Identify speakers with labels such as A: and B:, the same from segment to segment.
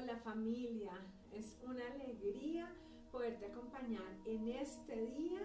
A: Hola familia, es una alegría poderte acompañar en este día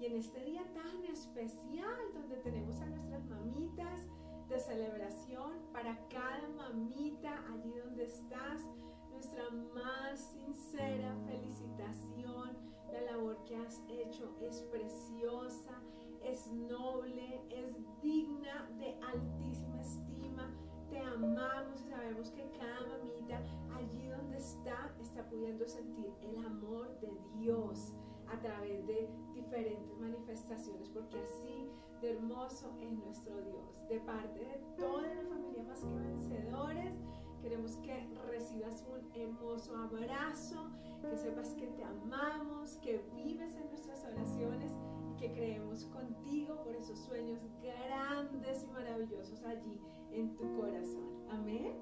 A: y en este día tan especial donde tenemos a nuestras mamitas de celebración para cada mamita allí donde estás. Nuestra más sincera felicitación. La labor que has hecho es preciosa, es noble, es digna de altísima estima te amamos y sabemos que cada mamita allí donde está está pudiendo sentir el amor de Dios a través de diferentes manifestaciones, porque así de hermoso es nuestro Dios. De parte de toda la familia más que vencedores, queremos que recibas un hermoso abrazo, que sepas que te amamos, que vives en nuestras oraciones y que creemos contigo por esos sueños grandes y maravillosos allí en tu corazón. Amén.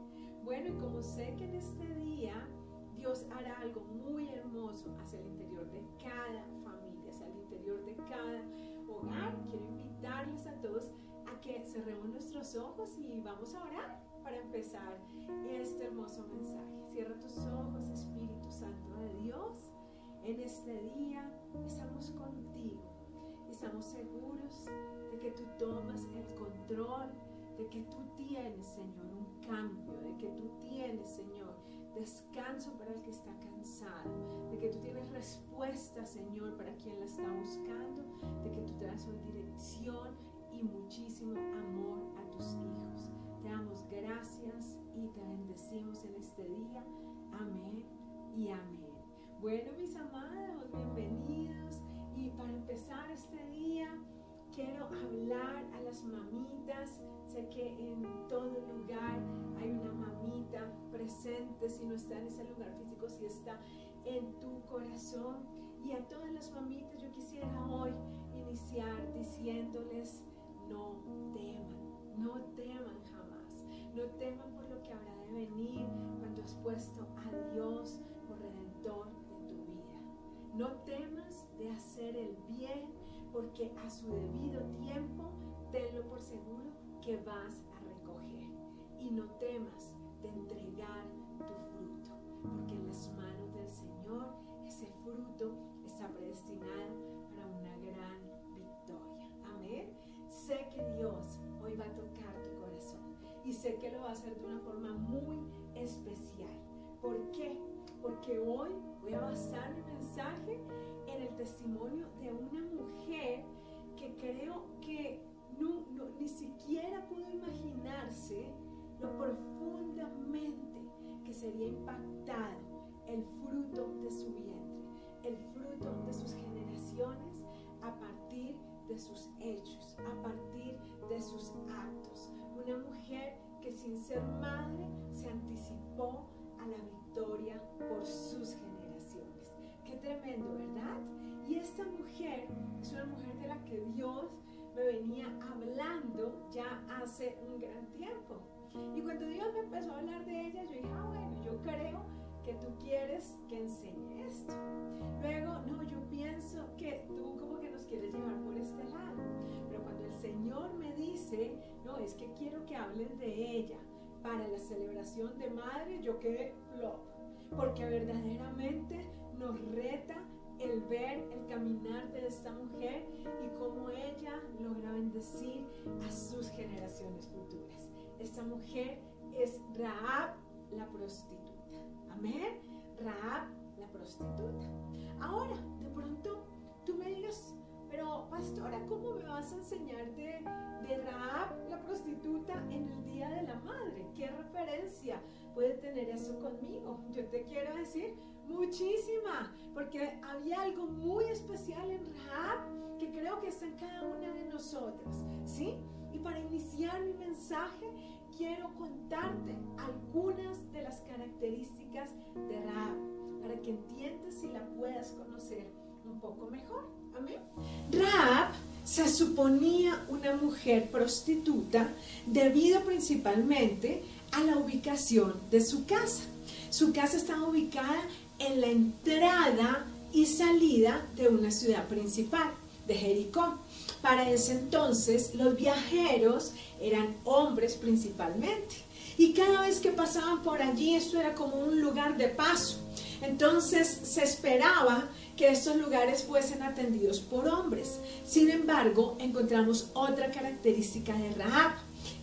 A: Bueno, y como sé que en este día Dios hará algo muy hermoso hacia el interior de cada familia, hacia el interior de cada hogar, quiero invitarles a todos a que cerremos nuestros ojos y vamos a orar para empezar este hermoso mensaje. Cierra tus ojos, Espíritu Santo de Dios. En este día estamos contigo. Estamos seguros de que tú tomas el control de que tú tienes, Señor, un cambio, de que tú tienes, Señor, descanso para el que está cansado, de que tú tienes respuesta, Señor, para quien la está buscando, de que tú te das hoy dirección y muchísimo amor a tus hijos. Te damos gracias y te bendecimos en este día. Amén y amén. Bueno, mis amados, bienvenidos. Y para empezar este día, quiero hablar a las mamitas Sé que en todo lugar hay una mamita presente, si no está en ese lugar físico, si está en tu corazón. Y a todas las mamitas yo quisiera hoy iniciar diciéndoles, no teman, no teman jamás, no teman por lo que habrá de venir cuando has puesto a Dios por redentor de tu vida. No temas de hacer el bien porque a su debido tiempo, tenlo por seguro, que vas a recoger. Y no temas de entregar tu fruto, porque en las manos del Señor ese fruto está predestinado para una gran victoria. Amén. Sé que Dios hoy va a tocar tu corazón y sé que lo va a hacer de una forma muy especial. ¿Por qué? Porque hoy voy a basar mi mensaje en el testimonio de una mujer que creo que no, ni siquiera pudo imaginarse lo profundamente que sería impactado el fruto de su vientre, el fruto de sus generaciones a partir de sus hechos, a partir de sus actos. Una mujer que sin ser madre se anticipó a la victoria por sus generaciones. Qué tremendo, ¿verdad? Y esta mujer es una mujer de la que Dios me venía hablando ya hace un gran tiempo. Y cuando Dios me empezó a hablar de ella, yo dije, ah, bueno, yo creo que tú quieres que enseñe esto. Luego, no, yo pienso que tú como que nos quieres llevar por este lado. Pero cuando el Señor me dice, no, es que quiero que hables de ella para la celebración de madre, yo quedé flop. Porque verdaderamente nos reta el ver el caminar de esta mujer y cómo ella logra bendecir a sus generaciones futuras. Esta mujer es Raab la prostituta. Amén. Raab la prostituta. Ahora, pastora, ¿cómo me vas a enseñar de, de Raab la prostituta en el Día de la Madre? ¿Qué referencia puede tener eso conmigo? Yo te quiero decir, Muchísima, porque había algo muy especial en Rahab que creo que está en cada una de nosotras, ¿sí? Y para iniciar mi mensaje, quiero contarte algunas de las características de Rahab, para que entiendas y la puedas conocer un poco mejor. Rahab se suponía una mujer prostituta debido principalmente a la ubicación de su casa. Su casa estaba ubicada en la entrada y salida de una ciudad principal, de Jericó. Para ese entonces los viajeros eran hombres principalmente Y cada vez que pasaban por allí, esto era como un lugar de paso. Entonces se esperaba que estos lugares fuesen atendidos por hombres. Sin embargo, encontramos otra característica de Rahab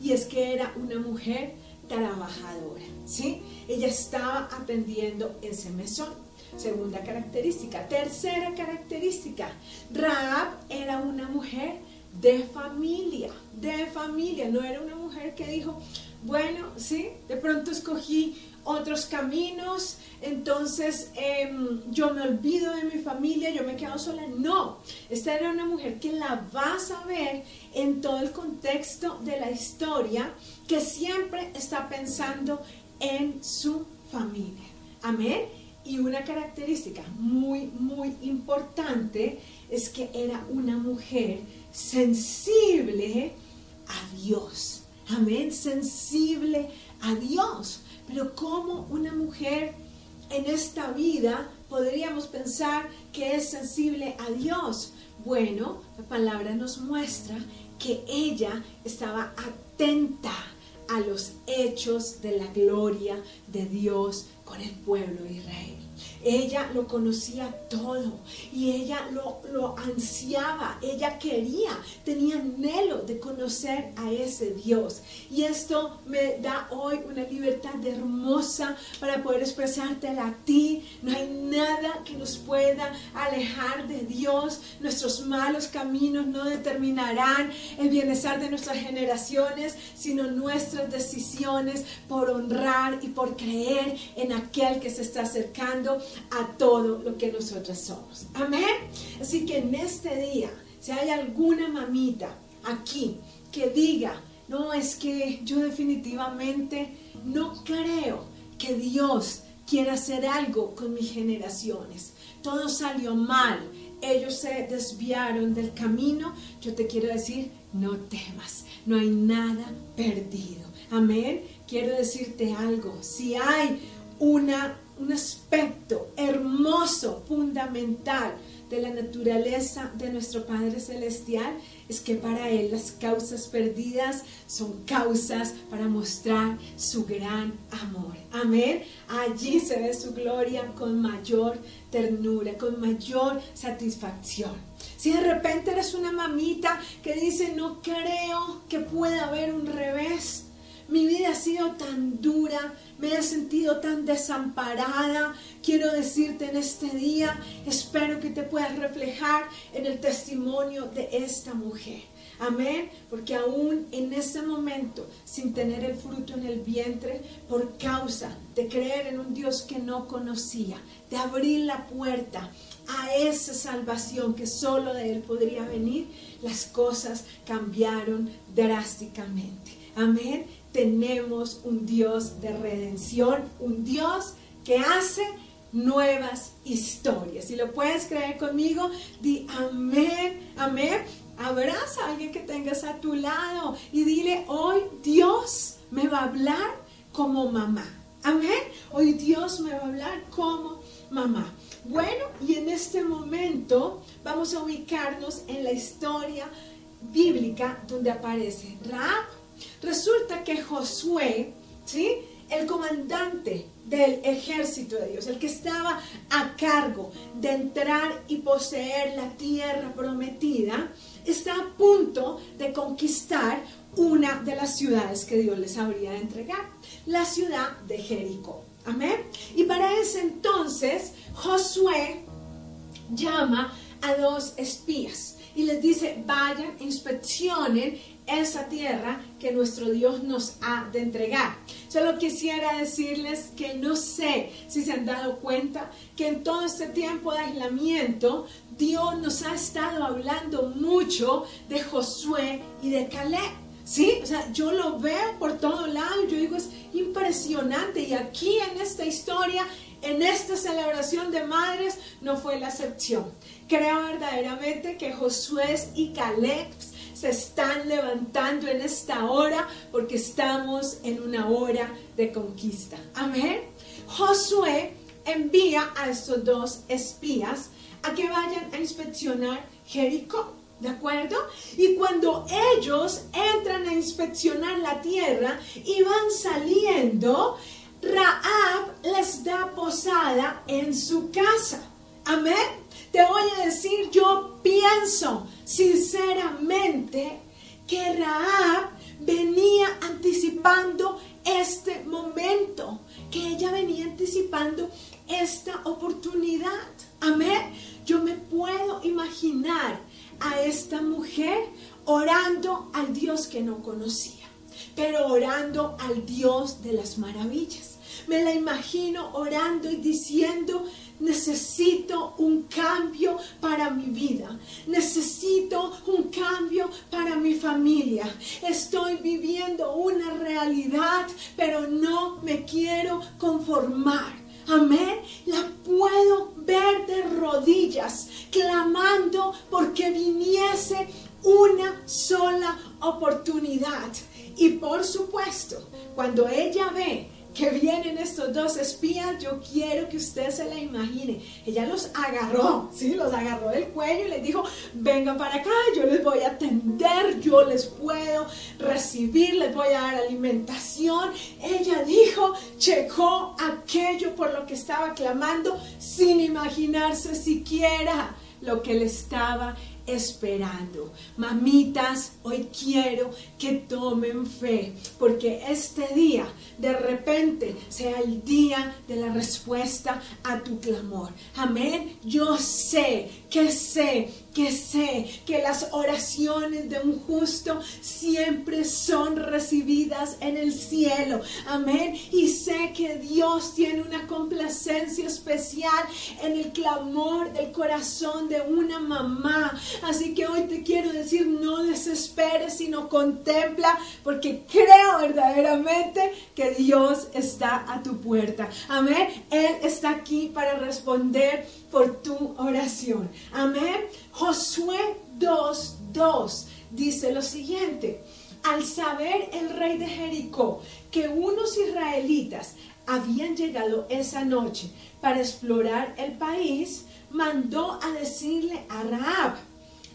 A: y es que era una mujer trabajadora, ¿sí? Ella estaba atendiendo ese mesón. Segunda característica. Tercera característica. Rahab era una mujer de familia, de familia. No era una mujer que dijo, bueno, sí, de pronto escogí otros caminos, entonces em, yo me olvido de mi familia, yo me quedo sola. No, esta era una mujer que la vas a ver en todo el contexto de la historia, que siempre está pensando en su familia. Amén. Y una característica muy, muy importante es que era una mujer sensible a Dios. Amén, sensible a Dios. Pero como una mujer en esta vida podríamos pensar que es sensible a Dios? Bueno, la palabra nos muestra que ella estaba atenta a los hechos de la gloria de Dios con el pueblo de Israel. Ella lo conocía todo y ella lo, lo, ansiaba, ella quería, tenía anhelo de conocer a ese Dios. Y esto me da hoy una libertad hermosa para poder expresártela a ti. No hay nada que nos pueda alejar de Dios. Nuestros malos caminos no determinarán el bienestar de nuestras generaciones, sino nuestras decisiones por honrar y por creer en aquel que se está acercando a todo lo que nosotros somos. Amén. Así que en este día, si hay alguna mamita aquí que diga, no, es que yo definitivamente no creo que Dios quiera hacer algo con mis generaciones. Todo salió mal. Ellos se desviaron del camino. Yo te quiero decir, no temas. No hay nada perdido. Amén. Quiero decirte algo. Si hay una un aspecto hermoso, fundamental de la naturaleza de nuestro Padre Celestial es que para Él las causas perdidas son causas para mostrar su gran amor. Amén. Allí se ve su gloria con mayor ternura, con mayor satisfacción. Si de repente eres una mamita que dice, no creo que pueda haber un revés, mi vida ha sido tan dura, me he sentido tan desamparada. Quiero decirte en este día, espero que te puedas reflejar en el testimonio de esta mujer. Amén, porque aún en ese momento, sin tener el fruto en el vientre, por causa de creer en un Dios que no conocía, de abrir la puerta a esa salvación que solo de Él podría venir, las cosas cambiaron drásticamente. Amén tenemos un Dios de redención, un Dios que hace nuevas historias. Si lo puedes creer conmigo, di amén, amén. Abraza a alguien que tengas a tu lado y dile, hoy Dios me va a hablar como mamá. Amén. Hoy Dios me va a hablar como mamá. Bueno, y en este momento vamos a ubicarnos en la historia bíblica donde aparece Raab Resulta que Josué, ¿sí? el comandante del ejército de Dios, el que estaba a cargo de entrar y poseer la tierra prometida, está a punto de conquistar una de las ciudades que Dios les habría de entregar, la ciudad de Jericó. Amén. Y para ese entonces Josué llama a dos espías y les dice, vayan, inspeccionen esa tierra que nuestro Dios nos ha de entregar. Solo quisiera decirles que no sé si se han dado cuenta que en todo este tiempo de aislamiento Dios nos ha estado hablando mucho de Josué y de Caleb. Sí, o sea, yo lo veo por todo lado yo digo, es impresionante. Y aquí en esta historia, en esta celebración de madres, no fue la excepción. Creo verdaderamente que Josué y Caleb se están levantando en esta hora porque estamos en una hora de conquista. Amén. Josué envía a estos dos espías a que vayan a inspeccionar Jericó. ¿De acuerdo? Y cuando ellos entran a inspeccionar la tierra y van saliendo, Raab les da posada en su casa. Amén. Te voy a decir, yo pienso sinceramente que Raab venía anticipando este momento, que ella venía anticipando esta oportunidad. Amén. Yo me puedo imaginar a esta mujer orando al Dios que no conocía, pero orando al Dios de las maravillas. Me la imagino orando y diciendo, necesito un cambio para mi vida, necesito un cambio para mi familia. Estoy viviendo una realidad, pero no me quiero conformar. Amén. La puedo ver de rodillas, clamando porque viniese una sola oportunidad. Y por supuesto, cuando ella ve que vienen estos dos espías, yo quiero que usted se la imagine. Ella los agarró, ¿sí? Los agarró del cuello y les dijo, vengan para acá, yo les voy a atender, yo les puedo recibir, les voy a dar alimentación. Ella dijo, checó aquello por lo que estaba clamando sin imaginarse siquiera lo que le estaba esperando. Mamitas, hoy quiero que tomen fe, porque este día de repente sea el día de la respuesta a tu clamor. Amén. Yo sé que sé que sé que las oraciones de un justo siempre son recibidas en el cielo. Amén. Y sé que Dios tiene una complacencia especial en el clamor del corazón de una mamá. Así que hoy te quiero decir, no desesperes, sino contempla, porque creo verdaderamente que Dios está a tu puerta. Amén. Él está aquí para responder por tu oración. Amén. Josué 2.2 dice lo siguiente. Al saber el rey de Jericó que unos israelitas habían llegado esa noche para explorar el país, mandó a decirle a Raab,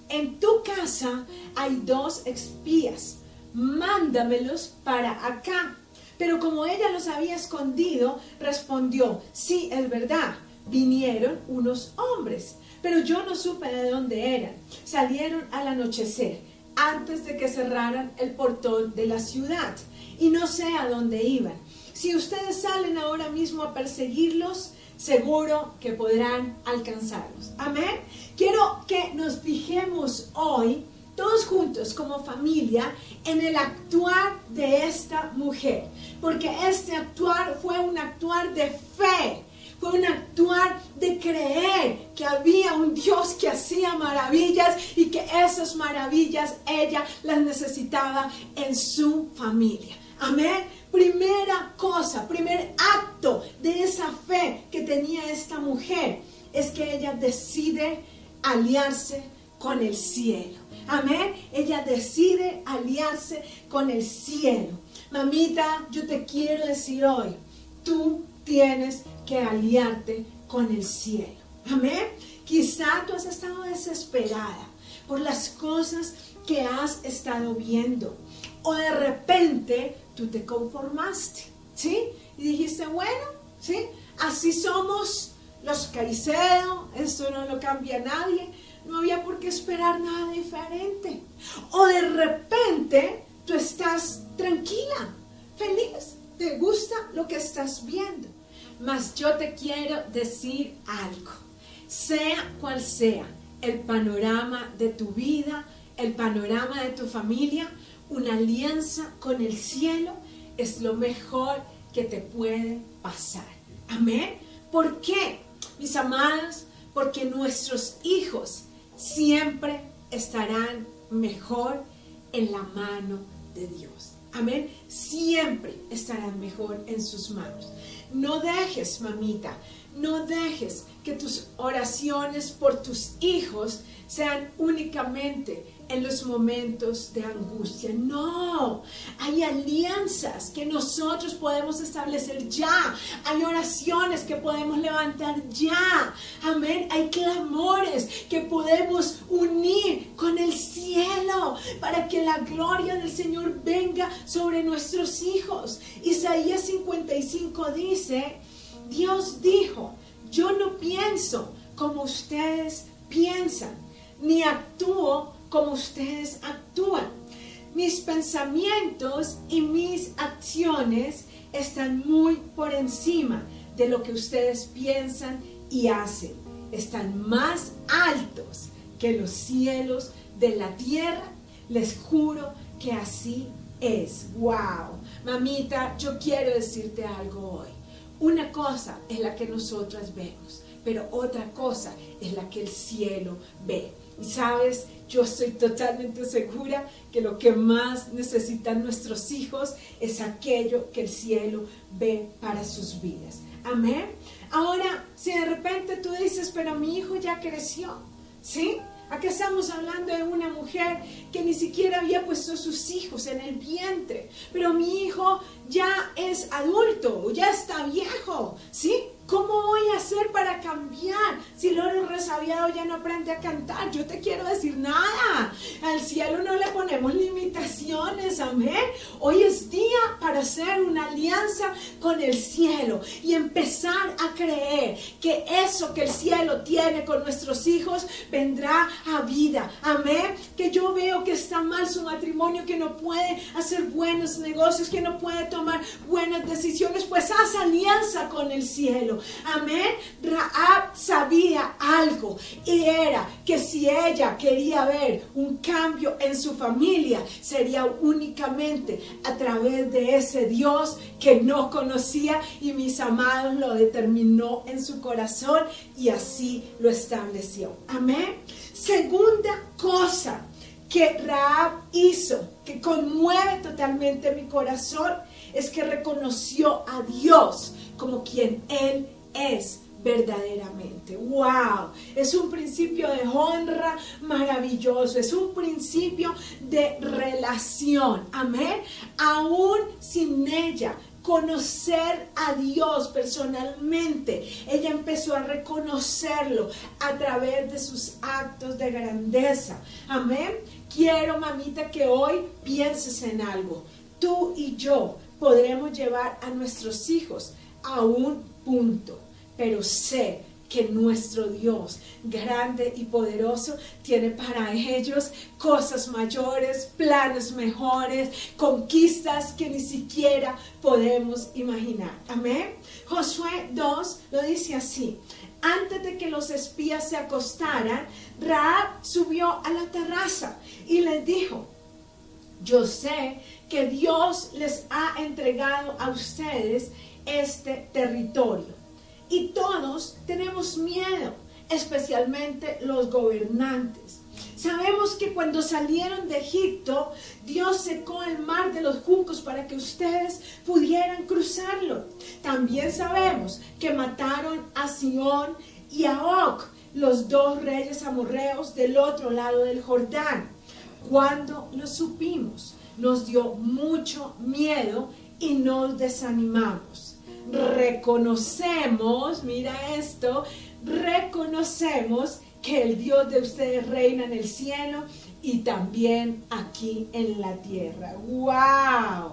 A: en tu casa hay dos espías, mándamelos para acá. Pero como ella los había escondido, respondió, sí, es verdad, vinieron unos hombres, pero yo no supe de dónde eran. Salieron al anochecer, antes de que cerraran el portón de la ciudad, y no sé a dónde iban. Si ustedes salen ahora mismo a perseguirlos, seguro que podrán alcanzarlos. Amén. Quiero que nos fijemos hoy, todos juntos como familia, en el actuar de esta mujer, porque este actuar fue un actuar de fe fue un actuar de creer que había un Dios que hacía maravillas y que esas maravillas ella las necesitaba en su familia. Amén. Primera cosa, primer acto de esa fe que tenía esta mujer es que ella decide aliarse con el cielo. Amén. Ella decide aliarse con el cielo. Mamita, yo te quiero decir hoy, tú tienes que aliarte con el cielo. Amén. Quizá tú has estado desesperada por las cosas que has estado viendo. O de repente tú te conformaste, ¿sí? Y dijiste, bueno, ¿sí? Así somos los Caicedo, esto no lo cambia nadie, no había por qué esperar nada diferente. O de repente tú estás tranquila, feliz, te gusta lo que estás viendo. Mas yo te quiero decir algo. Sea cual sea el panorama de tu vida, el panorama de tu familia, una alianza con el cielo es lo mejor que te puede pasar. Amén. ¿Por qué, mis amados? Porque nuestros hijos siempre estarán mejor en la mano de Dios. Amén. Siempre estarán mejor en sus manos. No dejes, mamita, no dejes que tus oraciones por tus hijos sean únicamente en los momentos de angustia. No, hay alianzas que nosotros podemos establecer ya. Hay oraciones que podemos levantar ya. Amén. Hay clamores que podemos unir para que la gloria del Señor venga sobre nuestros hijos. Isaías 55 dice, Dios dijo, yo no pienso como ustedes piensan, ni actúo como ustedes actúan. Mis pensamientos y mis acciones están muy por encima de lo que ustedes piensan y hacen. Están más altos que los cielos de la tierra. Les juro que así es. ¡Wow! Mamita, yo quiero decirte algo hoy. Una cosa es la que nosotras vemos, pero otra cosa es la que el cielo ve. Y sabes, yo estoy totalmente segura que lo que más necesitan nuestros hijos es aquello que el cielo ve para sus vidas. Amén. Ahora, si de repente tú dices, pero mi hijo ya creció, ¿sí? Aquí estamos hablando de una mujer que ni siquiera había puesto sus hijos en el vientre, pero mi hijo ya es adulto, ya está viejo, ¿sí? ¿Cómo voy a hacer para cambiar si el oro resabiado ya no aprende a cantar? Yo te quiero decir nada. Al cielo no le ponemos limitaciones, amén. Hoy es día para hacer una alianza con el cielo y empezar a creer que eso que el cielo tiene con nuestros hijos vendrá a vida, amén. Que yo veo que está mal su matrimonio, que no puede hacer buenos negocios, que no puede tomar buenas decisiones, pues haz alianza con el cielo. Amén. Raab sabía algo y era que si ella quería ver un cambio en su familia, sería únicamente a través de ese Dios que no conocía y mis amados lo determinó en su corazón y así lo estableció. Amén. Segunda cosa que Raab hizo, que conmueve totalmente mi corazón, es que reconoció a Dios como quien Él es verdaderamente. ¡Wow! Es un principio de honra maravilloso, es un principio de relación. Amén. Aún sin ella conocer a Dios personalmente. Ella empezó a reconocerlo a través de sus actos de grandeza. Amén. Quiero, mamita, que hoy pienses en algo. Tú y yo podremos llevar a nuestros hijos a un punto pero sé que nuestro Dios, grande y poderoso, tiene para ellos cosas mayores, planes mejores, conquistas que ni siquiera podemos imaginar. Amén. Josué 2 lo dice así. Antes de que los espías se acostaran, Raab subió a la terraza y les dijo, yo sé que Dios les ha entregado a ustedes este territorio y todos tenemos miedo, especialmente los gobernantes. Sabemos que cuando salieron de Egipto, Dios secó el mar de los juncos para que ustedes pudieran cruzarlo. También sabemos que mataron a Sión y a Og, los dos reyes amorreos del otro lado del Jordán. Cuando lo supimos, nos dio mucho miedo y nos desanimamos reconocemos, mira esto, reconocemos que el Dios de ustedes reina en el cielo y también aquí en la tierra. ¡Wow!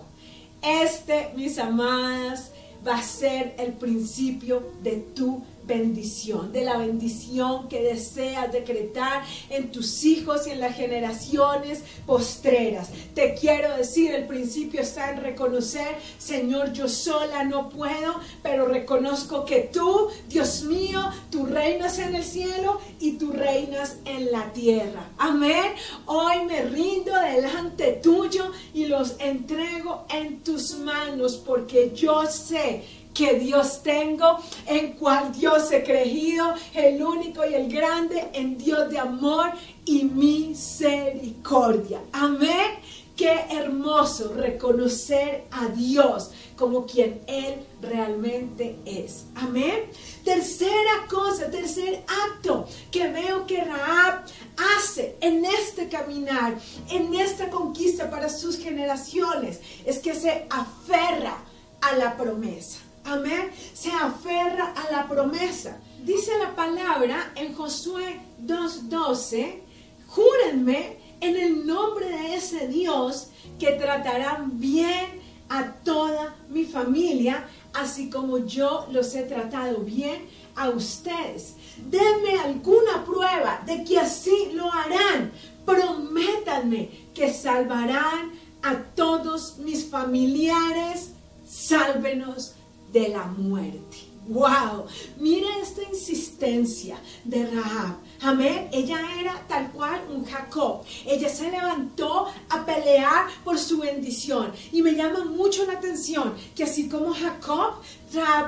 A: Este, mis amadas, va a ser el principio de tu bendición, de la bendición que deseas decretar en tus hijos y en las generaciones postreras. Te quiero decir, el principio está en reconocer, Señor, yo sola no puedo, pero reconozco que tú, Dios mío, tú reinas en el cielo y tú reinas en la tierra. Amén. Hoy me rindo delante tuyo y los entrego en tus manos porque yo sé que Dios tengo, en cual Dios he creído, el único y el grande, en Dios de amor y misericordia. Amén. Qué hermoso reconocer a Dios como quien Él realmente es. Amén. Tercera cosa, tercer acto que veo que Raab hace en este caminar, en esta conquista para sus generaciones, es que se aferra a la promesa. Amén. Se aferra a la promesa. Dice la palabra en Josué 2.12, júrenme en el nombre de ese Dios que tratarán bien a toda mi familia, así como yo los he tratado bien a ustedes. Denme alguna prueba de que así lo harán. Prométanme que salvarán a todos mis familiares. Sálvenos de la muerte. ¡Wow! Mira esta insistencia de Rahab. Amén. Ella era tal cual un Jacob. Ella se levantó a pelear por su bendición. Y me llama mucho la atención que así como Jacob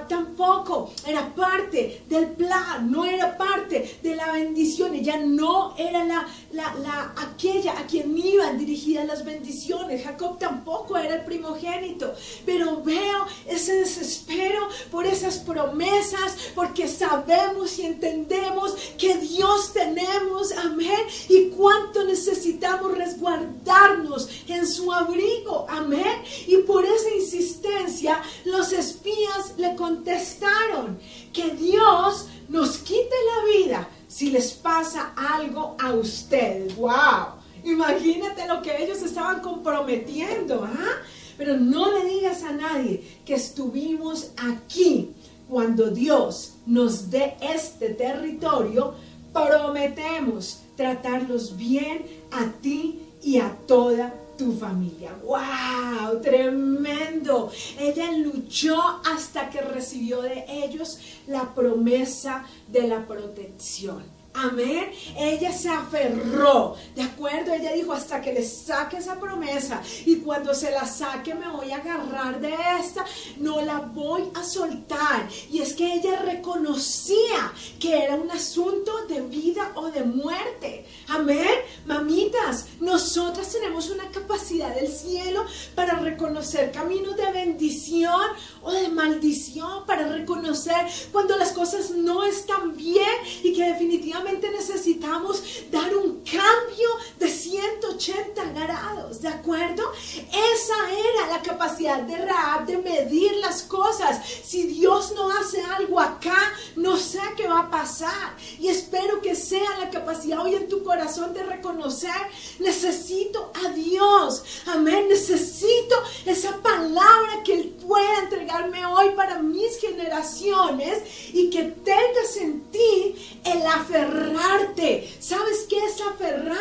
A: Tampoco era parte del plan, no era parte de la bendición. Ella no era la, la, aquella a quien iban dirigidas las bendiciones. Jacob tampoco era el primogénito. Pero veo ese desespero por esas promesas, porque sabemos y entendemos que Dios tenemos, amén, y cuánto necesitamos resguardarnos en su abrigo, amén. Y por esa insistencia, los espías le contestaron que Dios nos quite la vida si les pasa algo a ustedes. ¡Wow! Imagínate lo que ellos estaban comprometiendo, ¿ah? Pero no le digas a nadie que estuvimos aquí cuando Dios nos dé este territorio. Prometemos tratarlos bien a ti y a toda tu familia. ¡Wow! Tremendo. Ella luchó hasta que recibió de ellos la promesa de la protección. Amén. Ella se aferró, ¿de acuerdo? Ella dijo, hasta que le saque esa promesa y cuando se la saque me voy a agarrar de esta, no la voy a soltar. Y es que ella reconocía que era un asunto de vida o de muerte. Amén. Mamitas, nosotras tenemos una capacidad del cielo para reconocer caminos de bendición o de maldición, para reconocer cuando las cosas no están bien y que definitivamente necesitamos dar un cambio de 180 grados, ¿de acuerdo? Esa era la capacidad de Raab de medir las cosas. Si Dios no hace algo acá, no sé qué va a pasar. Y espero que sea la capacidad hoy en tu corazón de reconocer, necesito a Dios. Amén, necesito esa palabra que Él pueda hoy para mis generaciones y que tengas en ti el aferrar aferrarte. ¿Sabes qué es aferrar?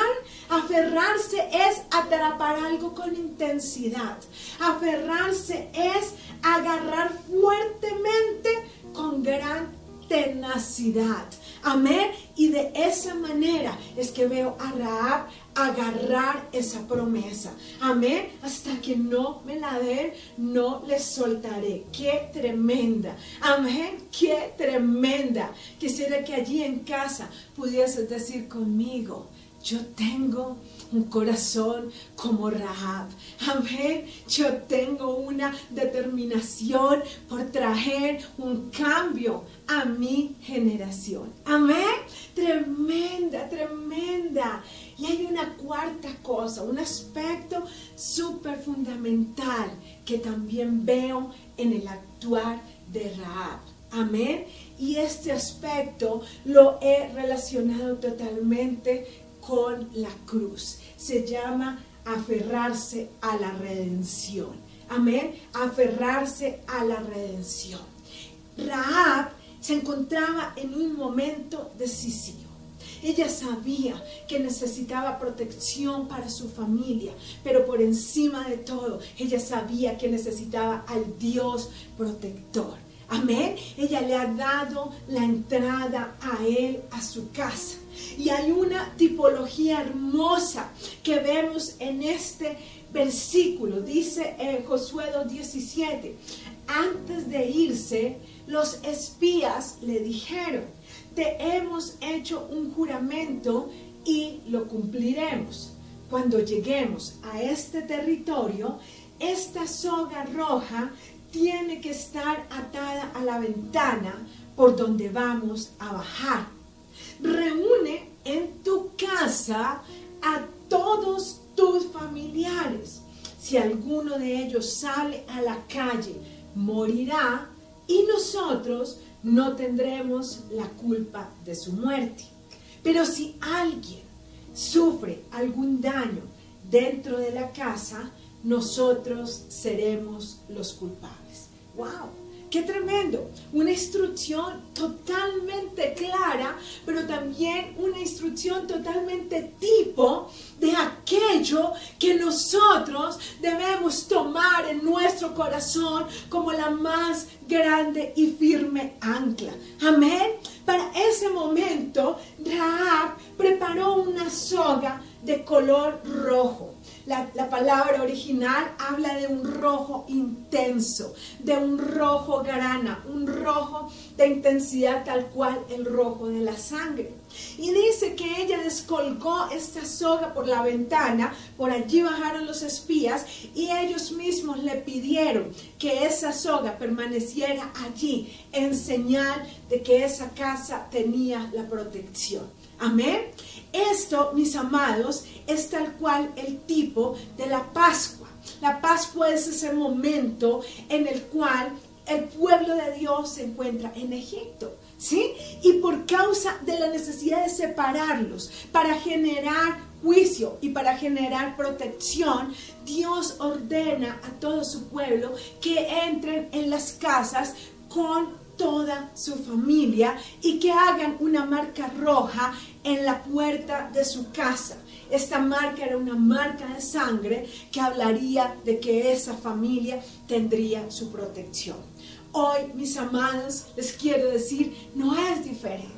A: Aferrarse es atrapar algo con intensidad. Aferrarse es agarrar fuertemente con gran tenacidad. Amén. Y de esa manera es que veo a Raab agarrar esa promesa. Amén. Hasta que no me la den, no le soltaré. Qué tremenda. Amén. Qué tremenda. Quisiera que allí en casa pudieses decir conmigo, yo tengo un corazón como Rahab. Amén. Yo tengo una determinación por traer un cambio a mi generación. Amén. Tremenda, tremenda. Y hay una cuarta cosa, un aspecto súper fundamental que también veo en el actuar de Rahab. Amén. Y este aspecto lo he relacionado totalmente con la cruz. Se llama aferrarse a la redención. Amén. Aferrarse a la redención. Rahab se encontraba en un momento decisivo. Ella sabía que necesitaba protección para su familia, pero por encima de todo, ella sabía que necesitaba al Dios protector. Amén. Ella le ha dado la entrada a él, a su casa. Y hay una tipología hermosa que vemos en este versículo. Dice en Josué 2.17, antes de irse, los espías le dijeron, te hemos hecho un juramento y lo cumpliremos. cuando lleguemos a este territorio, esta soga roja tiene que estar atada a la ventana por donde vamos a bajar. Reúne en tu casa a todos tus familiares. Si alguno de ellos sale a la calle, morirá y nosotros no tendremos la culpa de su muerte. Pero si alguien sufre algún daño dentro de la casa, nosotros seremos los culpables. ¡Wow! Qué tremendo. Una instrucción totalmente clara, pero también una instrucción totalmente tipo de aquello que nosotros debemos tomar en nuestro corazón como la más grande y firme ancla. Amén. Para ese momento, Raab preparó una soga de color rojo la, palabra original habla de un rojo intenso, de un rojo grana, un rojo de intensidad tal cual el rojo de la sangre. Y dice que ella descolgó esta soga por la ventana, por allí bajaron los espías y ellos mismos le pidieron que esa soga permaneciera allí en señal de que esa casa tenía la protección. Amén. Esto, mis amados, es tal cual el tipo de la Pascua. La Pascua es ese momento en el cual el pueblo de Dios se encuentra en Egipto. ¿Sí? Y por causa de la necesidad de separarlos para generar juicio y para generar protección, Dios ordena a todo su pueblo que entren en las casas con toda su familia y que hagan una marca roja en la puerta de su casa. Esta marca era una marca de sangre que hablaría de que esa familia tendría su protección. Hoy, mis amados, les quiero decir, no es diferente.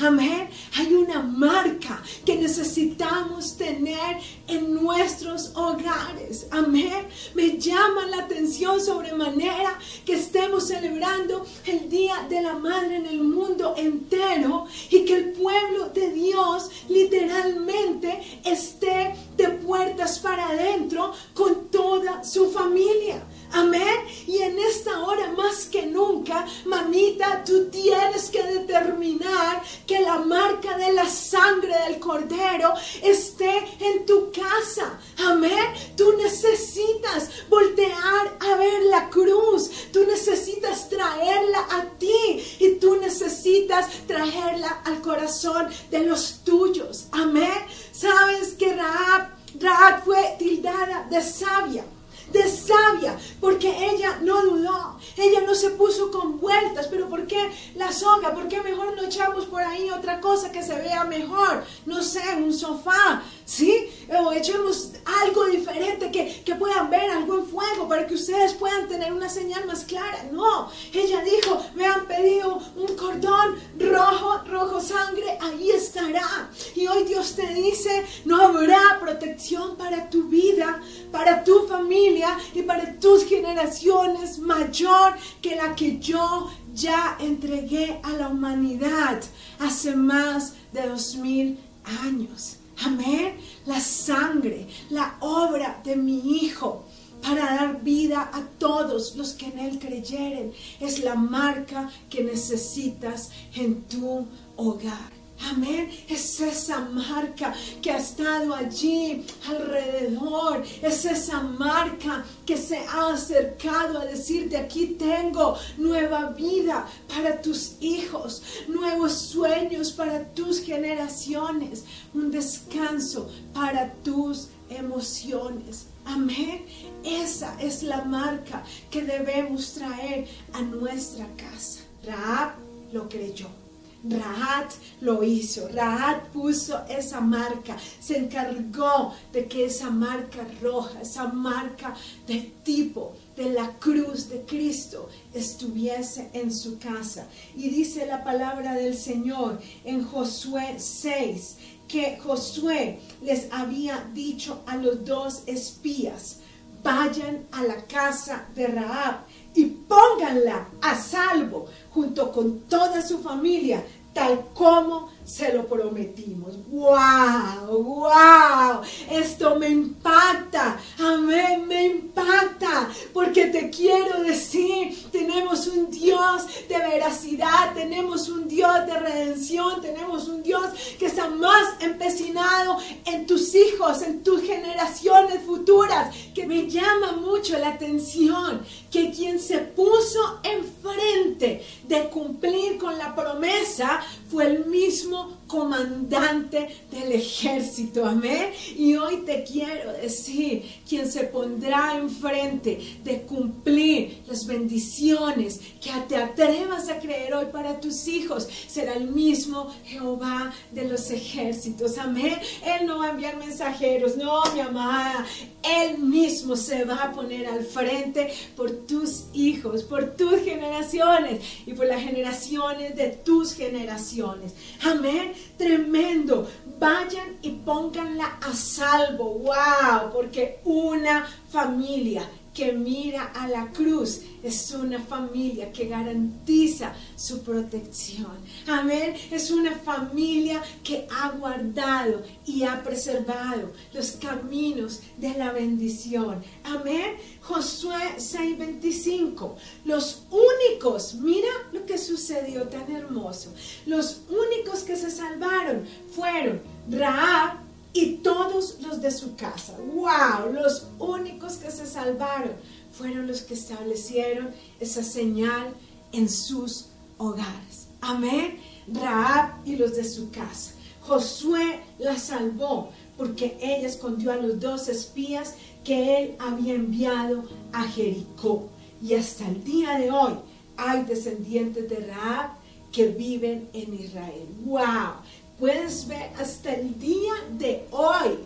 A: Amén. Hay una marca que necesitamos tener en nuestros hogares. Amén. Me llama la atención sobremanera que estemos celebrando el Día de la Madre en el mundo entero y que el pueblo de Dios literalmente esté de puertas para adentro con toda su familia. Amén. Y en esta hora más que nunca, mamita, tú tienes que determinar que la marca de la sangre del cordero esté en tu casa. Amén. Tú necesitas voltear a ver la cruz. Tú necesitas traerla a ti y tú necesitas traerla al corazón de los tuyos. Amén. Sabes que Raab, Raab fue tildada de sabia de sabia, porque ella no dudó, ella no se puso con vueltas, pero ¿por qué la soga? ¿Por qué mejor no echamos por ahí otra cosa que se vea mejor? No sé, un sofá, ¿sí? O echemos algo diferente que, que puedan ver algo en fuego para que ustedes puedan tener una señal más clara. No, ella dijo, me han pedido un cordón rojo, rojo sangre, ahí estará. Y hoy Dios te dice, no habrá protección para tu vida, para tu familia y para tus generaciones mayor que la que yo ya entregué a la humanidad hace más de dos mil años. Amén. La sangre, la obra de mi Hijo para dar vida a todos los que en Él creyeren. Es la marca que necesitas en tu hogar. Amén. Es esa marca que ha estado allí alrededor. Es esa marca que se ha acercado a decirte, aquí tengo nueva vida para tus hijos, nuevos sueños para tus generaciones, un descanso para tus emociones. Amén. Esa es la marca que debemos traer a nuestra casa. Raab lo creyó. Rahat lo hizo, Rahat puso esa marca, se encargó de que esa marca roja, esa marca de tipo de la cruz de Cristo estuviese en su casa. Y dice la palabra del Señor en Josué 6, que Josué les había dicho a los dos espías, vayan a la casa de Raab y pónganla a salvo junto con toda su familia tal como se lo prometimos. ¡Wow! ¡Wow! Esto me impacta. Amén, me impacta. Porque te quiero decir, tenemos un Dios de veracidad, tenemos un Dios de redención, tenemos un Dios que está más empecinado en tus hijos, en tus generaciones futuras, que me llama mucho la atención que quien se puso enfrente de cumplir con la promesa fue el mismo comandante del ejército, amén. Y hoy te quiero decir, quien se pondrá enfrente de cumplir las bendiciones que te atrevas a creer hoy para tus hijos, será el mismo Jehová de los ejércitos, amén. Él no va a enviar mensajeros, no, mi amada, él mismo se va a poner al frente por tus hijos, por tus generaciones y por las generaciones de tus generaciones. Amén. Tremendo. Vayan y pónganla a salvo. Wow. Porque una familia que mira a la cruz es una familia que garantiza su protección. Amén. Es una familia que ha guardado y ha preservado los caminos de la bendición. Amén. Josué 6:25. Los únicos, mira lo que sucedió tan hermoso. Los únicos que se salvaron fueron Raab y todos los de su casa. ¡Wow! Los únicos que se salvaron fueron los que establecieron esa señal en sus hogares. Amén. Raab y los de su casa. Josué la salvó porque ella escondió a los dos espías que él había enviado a Jericó. Y hasta el día de hoy hay descendientes de Raab que viven en Israel. ¡Wow! Puedes ver hasta el día de hoy.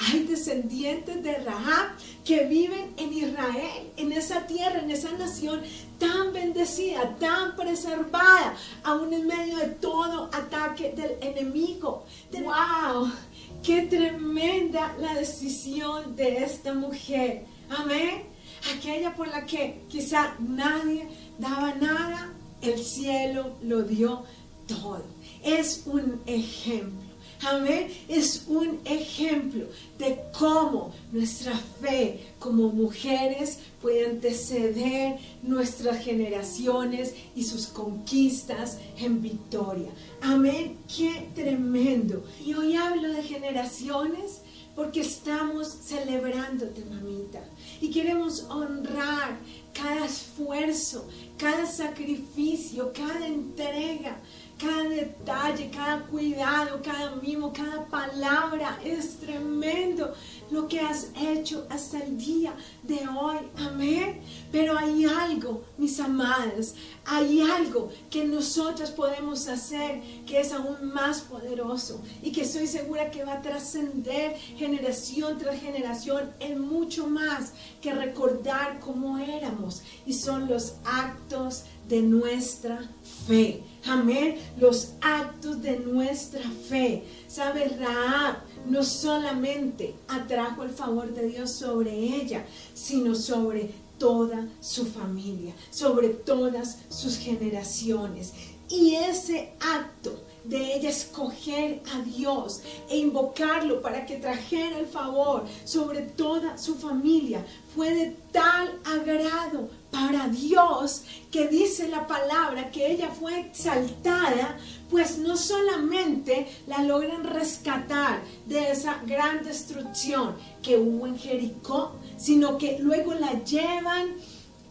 A: Hay descendientes de Rahab que viven en Israel, en esa tierra, en esa nación tan bendecida, tan preservada, aún en medio de todo ataque del enemigo. ¡Wow! ¡Qué tremenda la decisión de esta mujer! Amén. Aquella por la que quizá nadie daba nada, el cielo lo dio todo es un ejemplo. Amén. Es un ejemplo de cómo nuestra fe como mujeres puede anteceder nuestras generaciones y sus conquistas en victoria. Amén. Qué tremendo. Y hoy hablo de generaciones porque estamos celebrándote, mamita. Y queremos honrar cada esfuerzo, cada sacrificio, cada entrega cada detalle, cada cuidado, cada mimo, cada palabra. Es tremendo lo que has hecho hasta el día de hoy. Amén. Pero hay algo, mis amadas, hay algo que nosotras podemos hacer que es aún más poderoso y que estoy segura que va a trascender generación tras generación en mucho más que recordar cómo éramos. Y son los actos de nuestra fe. Amén. Los actos de nuestra fe. ¿Sabe? Raab no solamente atrajo el favor de Dios sobre ella, sino sobre toda su familia, sobre todas sus generaciones. Y ese acto de ella escoger a Dios e invocarlo para que trajera el favor sobre toda su familia fue de tal agrado para Dios que dice la palabra que ella fue exaltada, pues no solamente la logran rescatar de esa gran destrucción que hubo en Jericó, sino que luego la llevan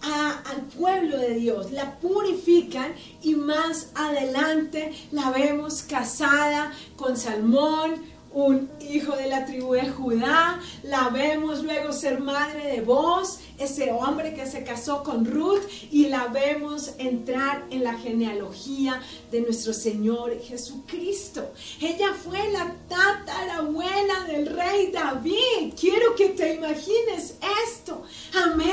A: al pueblo de Dios, la purifican y más adelante la vemos casada con Salmón, un hijo de la tribu de Judá, la vemos luego ser madre de Boz, ese hombre que se casó con Ruth, y la vemos entrar en la genealogía de nuestro Señor Jesucristo. Ella fue la tatarabuela del rey David. Quiero que te imagines esto. Amén.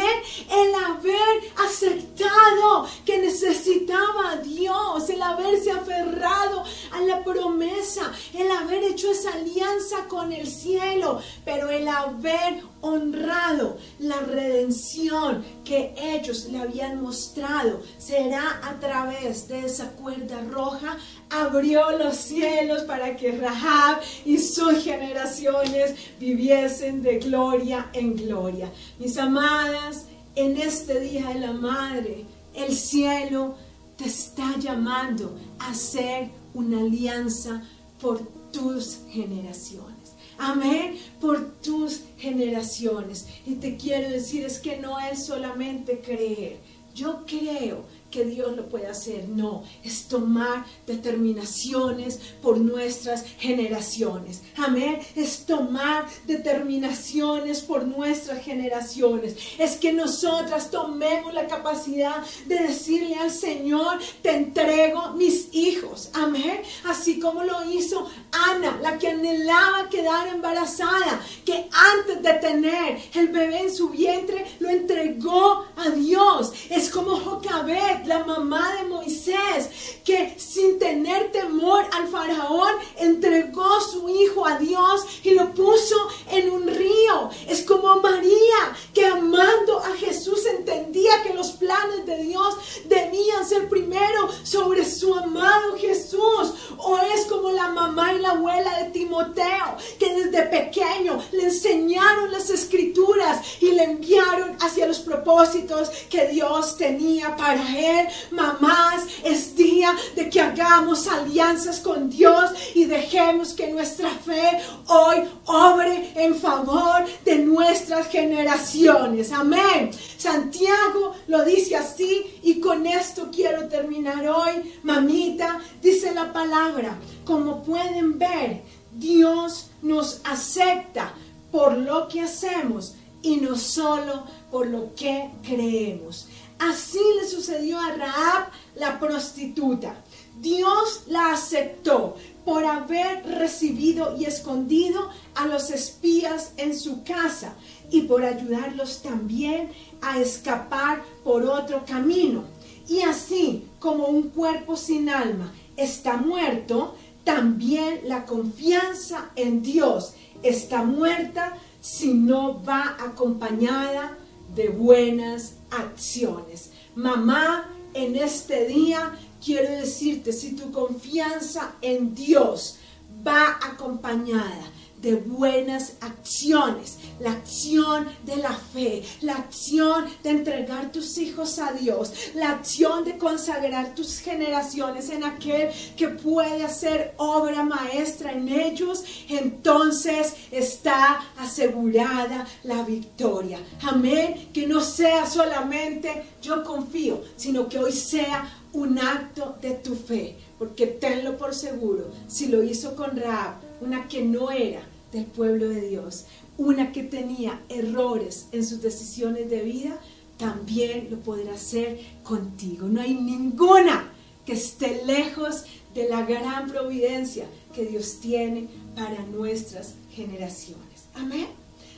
A: El haber aceptado que necesitaba a Dios, el haberse aferrado a la promesa, el haber hecho esa alianza con el cielo, pero el haber honrado la redención que ellos le habían mostrado será a través de esa cuerda roja abrió los cielos para que Rahab y sus generaciones viviesen de gloria en gloria. Mis amadas, en este día de la madre, el cielo te está llamando a hacer una alianza por tus generaciones. Amén, por tus generaciones. Y te quiero decir, es que no es solamente creer. Yo creo que Dios lo puede hacer, no, es tomar determinaciones por nuestras generaciones. Amén, es tomar determinaciones por nuestras generaciones. Es que nosotras tomemos la capacidad de decirle al Señor, te entrego mis hijos. Amén, así como lo hizo Ana, la que anhelaba quedar embarazada, que antes de tener el bebé en su vientre, lo entregó a Dios. Es como Jocabet, la mamá de Moisés, que sin tener temor al faraón, entregó su hijo a Dios y lo puso en un río. Es como María, que amando a Jesús entendía que los planes de Dios debían ser primero sobre su amado Jesús. O es como la mamá y la abuela de Timoteo, que desde pequeño le enseñaron las escrituras y le enviaron hacia los propósitos que Dios tenía para él. Mamás, es día de que hagamos alianzas con Dios y dejemos que nuestra fe hoy obre en favor de nuestras generaciones. Amén. Santiago lo dice así y con esto quiero terminar hoy. Mamita, dice la palabra, como pueden ver, Dios nos acepta por lo que hacemos y no solo por lo que creemos. Así le sucedió a Raab, la prostituta. Dios la aceptó por haber recibido y escondido a los espías en su casa y por ayudarlos también a escapar por otro camino. Y así como un cuerpo sin alma está muerto, también la confianza en Dios está muerta si no va acompañada de buenas acciones. Mamá, en este día quiero decirte, si tu confianza en Dios va acompañada de buenas acciones, la acción de la fe, la acción de entregar tus hijos a Dios, la acción de consagrar tus generaciones en aquel que puede hacer obra maestra en ellos, entonces está asegurada la victoria. Amén, que no sea solamente yo confío, sino que hoy sea un acto de tu fe, porque tenlo por seguro, si lo hizo con Raab, una que no era, del pueblo de Dios, una que tenía errores en sus decisiones de vida, también lo podrá hacer contigo. No hay ninguna que esté lejos de la gran providencia que Dios tiene para nuestras generaciones. Amén.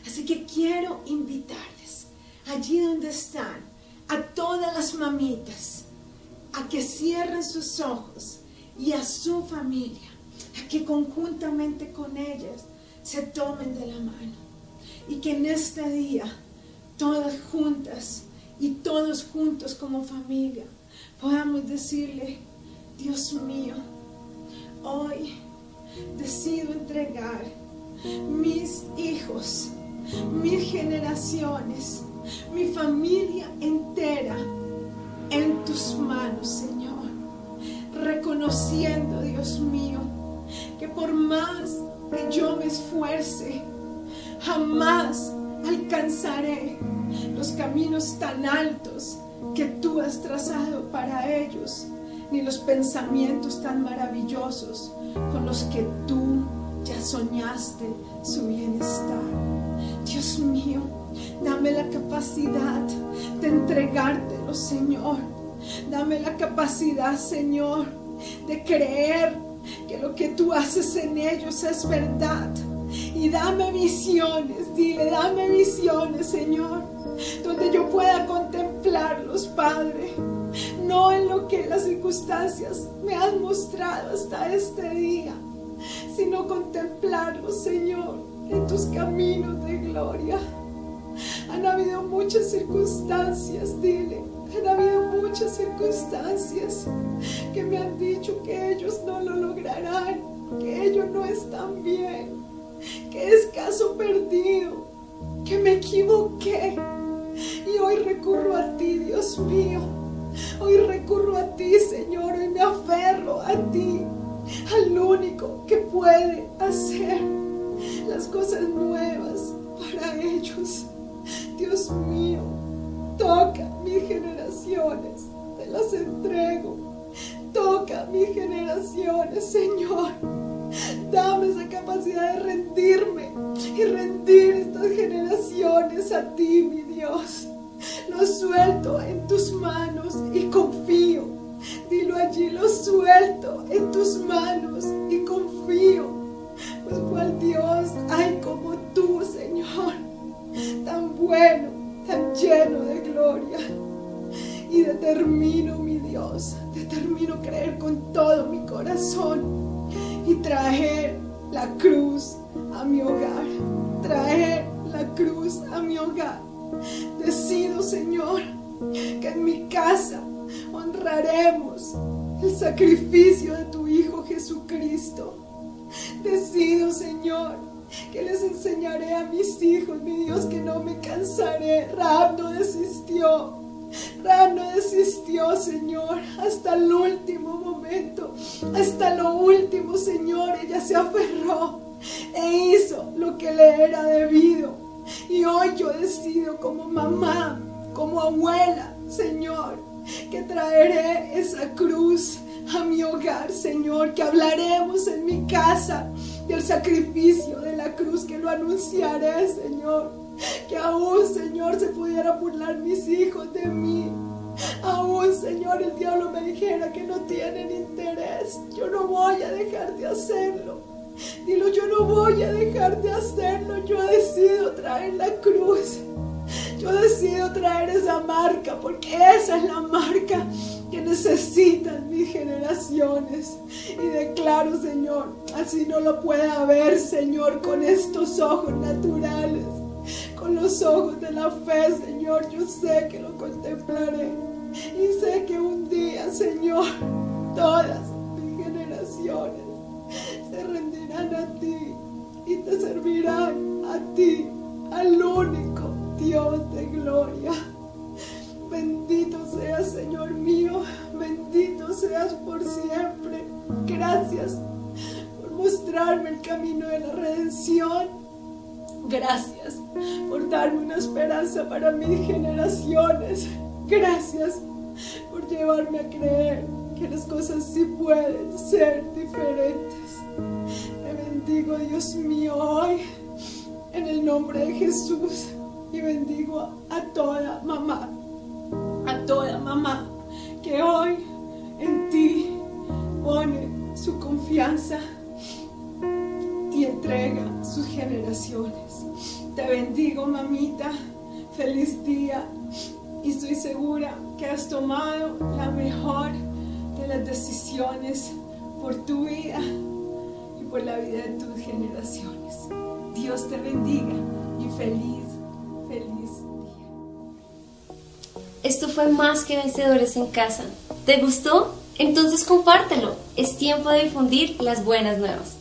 A: Así que quiero invitarles allí donde están, a todas las mamitas, a que cierren sus ojos y a su familia, a que conjuntamente con ellas se tomen de la mano. Y que en este día todas juntas y todos juntos como familia podamos decirle, Dios mío, hoy decido entregar mis hijos, mis generaciones, mi familia entera en tus manos, Señor, reconociendo, Dios mío, que por más que yo me esfuerce, jamás alcanzaré los caminos tan altos que tú has trazado para ellos, ni los pensamientos tan maravillosos con los que tú ya soñaste su bienestar. Dios mío, dame la capacidad de entregártelo, Señor. Dame la capacidad, Señor, de creer que lo que tú haces en ellos es verdad. Y dame visiones, dile, dame visiones, Señor, donde yo pueda contemplarlos, Padre. no en lo que las circunstancias me han mostrado hasta este día, sino contemplarlo, Señor, en tus caminos de gloria. Han habido muchas circunstancias, dile, muchas circunstancias que me han dicho que ellos no lo lograrán, que ellos no están bien, que es caso perdido, que me equivoqué. Y hoy recurro a ti, Dios mío. Hoy recurro a ti, Señor, y me aferro a ti, al único que puede hacer las cosas nuevas para ellos. Dios mío, toca mis generaciones, te las entrego. Toca mis generaciones, Señor. Dame esa capacidad de rendirme y rendir estas generaciones a ti, mi Dios. Lo suelto en tus manos y confío. Dilo allí, lo suelto en tus manos y confío. Pues cual Dios hay como tú, Señor. Tan bueno, tan lleno de gloria. Y determino, mi Dios, determino creer con todo mi corazón y traer la cruz a mi hogar. Traer la cruz a mi hogar Decido, Señor, que en mi casa honraremos el sacrificio de tu Hijo Jesucristo. Decido, Señor, que les enseñaré a mis hijos, mi Dios, que no me cansaré. Rab no desistió. No desistió, Señor, hasta el último momento, hasta lo último, Señor, ella se aferró e hizo lo que le era debido. Y hoy yo decido como mamá, como abuela, Señor, que traeré esa cruz a mi hogar, Señor, que hablaremos en mi casa del sacrificio de la cruz, que lo anunciaré, Señor. Que aún, Señor, se pudiera burlar mis hijos de mí. Aún, Señor, el diablo me dijera que no tienen interés. Yo no voy a dejar de hacerlo. Dilo, yo no voy a dejar de hacerlo. Yo decido traer la cruz. Yo decido traer esa marca porque esa es la marca que necesitan mis generaciones. Y declaro, Señor, así no lo pueda ver, Señor, con estos ojos naturales, con los ojos de la fe, Señor. Yo sé que lo contemplaré. Y sé que un día, Señor, todas mis generaciones se rendirán a ti y te servirán a ti, al darme una esperanza para mis generaciones. Gracias por llevarme a creer que las cosas sí pueden ser diferentes. Te bendigo, Dios mío, hoy en el nombre de Jesús y bendigo a toda mamá, a toda mamá que hoy en ti pone su confianza y entrega sus generaciones. Te bendigo, mamita. Feliz día. Y estoy segura que has tomado la mejor de las decisiones por tu vida y por la vida de tus generaciones. Dios te bendiga y feliz, feliz día.
B: Esto fue más que vencedores en casa. ¿Te gustó? Entonces compártelo. Es tiempo de difundir las buenas nuevas.